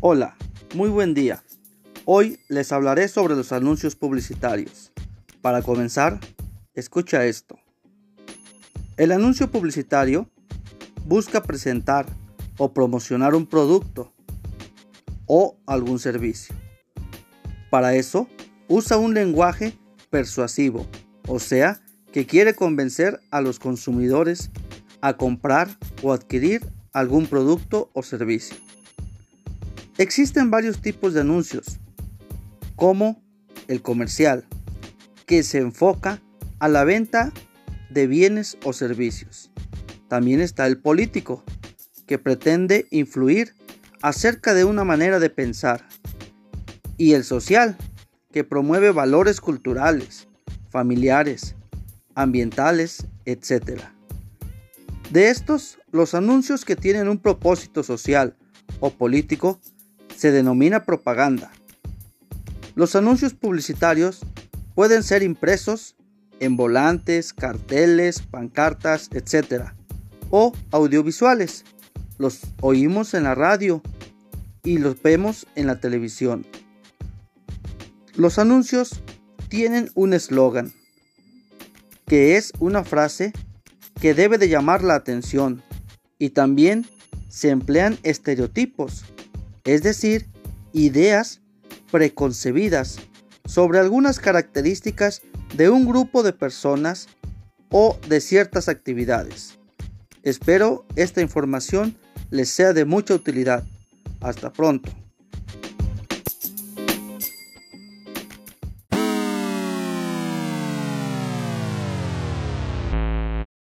Hola, muy buen día. Hoy les hablaré sobre los anuncios publicitarios. Para comenzar, escucha esto. El anuncio publicitario busca presentar o promocionar un producto o algún servicio. Para eso, usa un lenguaje persuasivo, o sea, que quiere convencer a los consumidores a comprar o adquirir algún producto o servicio. Existen varios tipos de anuncios, como el comercial, que se enfoca a la venta de bienes o servicios. También está el político, que pretende influir acerca de una manera de pensar. Y el social, que promueve valores culturales, familiares, ambientales, etc. De estos, los anuncios que tienen un propósito social o político se denomina propaganda. Los anuncios publicitarios pueden ser impresos en volantes, carteles, pancartas, etc. o audiovisuales. Los oímos en la radio y los vemos en la televisión. Los anuncios tienen un eslogan, que es una frase que debe de llamar la atención y también se emplean estereotipos es decir, ideas preconcebidas sobre algunas características de un grupo de personas o de ciertas actividades. Espero esta información les sea de mucha utilidad. Hasta pronto.